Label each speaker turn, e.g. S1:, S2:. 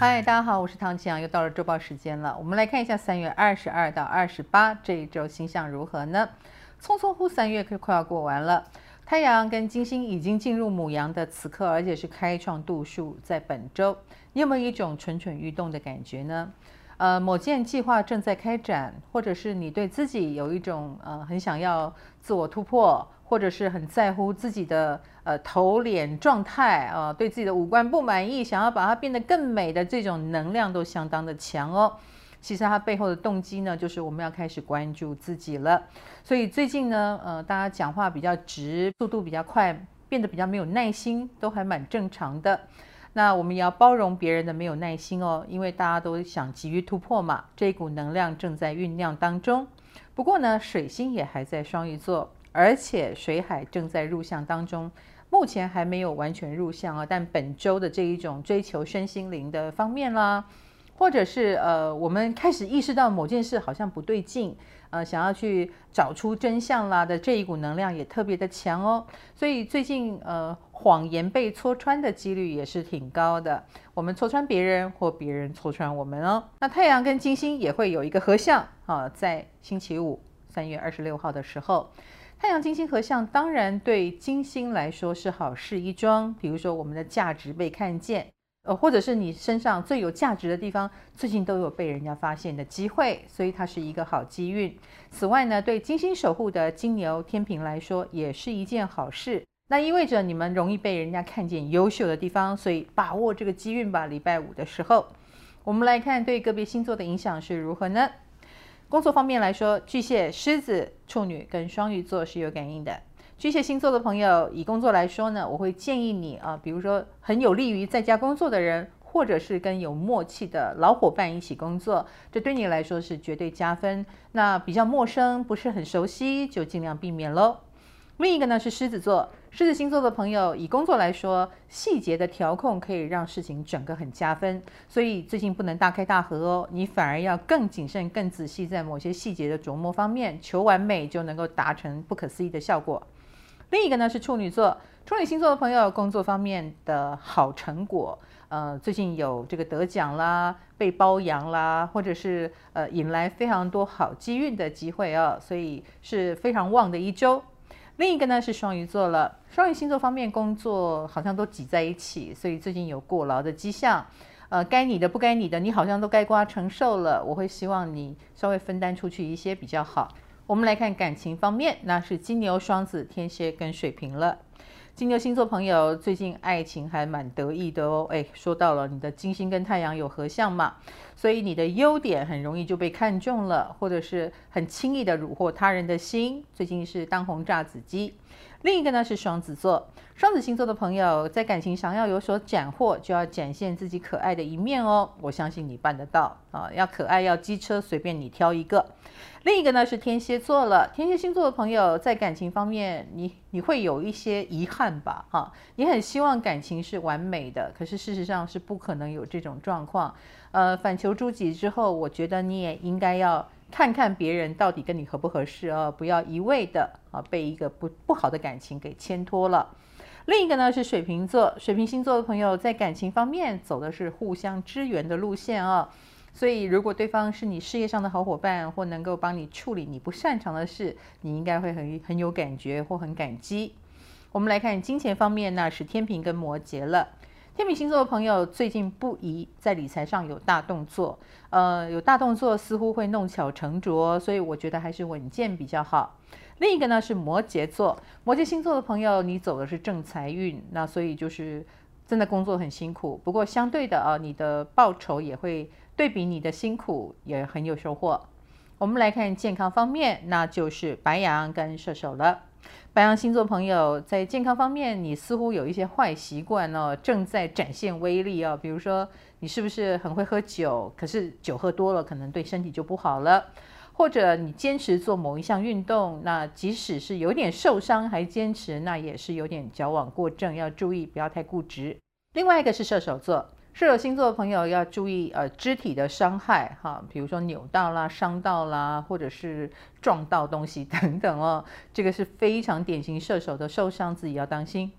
S1: 嗨，大家好，我是唐綺阳，又到了周报时间了。我们来看一下三月二十二到二十八这一周星象如何呢？匆匆乎三月可快要过完了，太阳跟金星已经进入母羊的此刻，而且是开创度数在本周，你有没有一种蠢蠢欲动的感觉呢？呃，某件计划正在开展，或者是你对自己有一种呃很想要自我突破，或者是很在乎自己的呃头脸状态啊、呃，对自己的五官不满意，想要把它变得更美的这种能量都相当的强哦。其实它背后的动机呢，就是我们要开始关注自己了。所以最近呢，呃，大家讲话比较直，速度比较快，变得比较没有耐心，都还蛮正常的。那我们也要包容别人的没有耐心哦，因为大家都想急于突破嘛。这股能量正在酝酿当中。不过呢，水星也还在双鱼座，而且水海正在入相当中，目前还没有完全入相啊。但本周的这一种追求身心灵的方面啦，或者是呃，我们开始意识到某件事好像不对劲。呃，想要去找出真相啦的这一股能量也特别的强哦，所以最近呃谎言被戳穿的几率也是挺高的。我们戳穿别人或别人戳穿我们哦。那太阳跟金星也会有一个合相啊，在星期五三月二十六号的时候，太阳金星合相，当然对金星来说是好事一桩。比如说我们的价值被看见。呃，或者是你身上最有价值的地方，最近都有被人家发现的机会，所以它是一个好机运。此外呢，对金星守护的金牛、天秤来说，也是一件好事。那意味着你们容易被人家看见优秀的地方，所以把握这个机运吧。礼拜五的时候，我们来看对个别星座的影响是如何呢？工作方面来说，巨蟹、狮子、处女跟双鱼座是有感应的。巨蟹星座的朋友，以工作来说呢，我会建议你啊，比如说很有利于在家工作的人，或者是跟有默契的老伙伴一起工作，这对你来说是绝对加分。那比较陌生，不是很熟悉，就尽量避免喽。另一个呢是狮子座，狮子星座的朋友，以工作来说，细节的调控可以让事情整个很加分，所以最近不能大开大合哦，你反而要更谨慎、更仔细，在某些细节的琢磨方面求完美，就能够达成不可思议的效果。另一个呢是处女座，处女星座的朋友，工作方面的好成果，呃，最近有这个得奖啦，被褒扬啦，或者是呃引来非常多好机运的机会啊，所以是非常旺的一周。另一个呢是双鱼座了，双鱼星座方面工作好像都挤在一起，所以最近有过劳的迹象，呃，该你的不该你的，你好像都该瓜承受了，我会希望你稍微分担出去一些比较好。我们来看感情方面，那是金牛、双子、天蝎跟水瓶了。金牛星座朋友最近爱情还蛮得意的哦。哎，说到了你的金星跟太阳有合相嘛，所以你的优点很容易就被看中了，或者是很轻易的虏获他人的心。最近是当红炸子鸡。另一个呢是双子座，双子星座的朋友在感情上要有所斩获，就要展现自己可爱的一面哦。我相信你办得到啊！要可爱，要机车，随便你挑一个。另一个呢是天蝎座了，天蝎星座的朋友在感情方面，你你会有一些遗憾吧？哈，你很希望感情是完美的，可是事实上是不可能有这种状况。呃，反求诸己之后，我觉得你也应该要。看看别人到底跟你合不合适啊，不要一味的啊被一个不不好的感情给牵拖了。另一个呢是水瓶座，水瓶星座的朋友在感情方面走的是互相支援的路线啊，所以如果对方是你事业上的好伙伴，或能够帮你处理你不擅长的事，你应该会很很有感觉或很感激。我们来看金钱方面，那是天秤跟摩羯了。天秤星座的朋友最近不宜在理财上有大动作，呃，有大动作似乎会弄巧成拙，所以我觉得还是稳健比较好。另一个呢是摩羯座，摩羯星座的朋友，你走的是正财运，那所以就是真的工作很辛苦，不过相对的啊，你的报酬也会对比你的辛苦也很有收获。我们来看健康方面，那就是白羊跟射手了。白羊星座朋友在健康方面，你似乎有一些坏习惯哦，正在展现威力哦。比如说，你是不是很会喝酒？可是酒喝多了，可能对身体就不好了。或者你坚持做某一项运动，那即使是有点受伤还坚持，那也是有点矫枉过正，要注意不要太固执。另外一个是射手座。射手星座的朋友要注意，呃，肢体的伤害哈，比如说扭到啦、伤到啦，或者是撞到东西 等等哦，这个是非常典型射手的受伤，自己要当心。